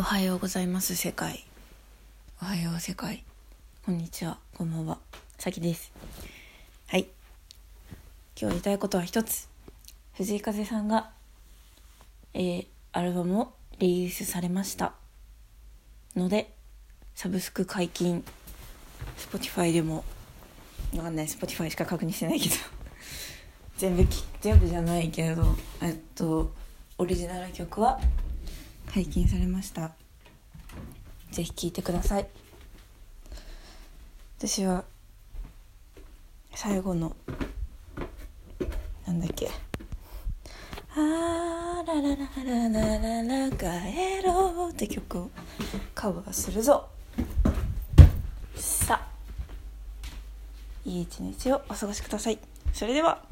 おはようございます。世界。おはよう世界。こんにちは。こんばんは。さきです。はい。今日言いたいことは一つ。藤井風さんがえー、アルバムをリリースされました。のでサブスク解禁。Spotify でもわかんない。Spotify しか確認してないけど。全部き全部じゃないけど。えっとオリジナル曲は解禁されました。ぜひ聴いてください。私は最後のなんだっけ「あららららららら帰ろう」って曲をカバーするぞ。さあいい一日をお過ごしください。それでは。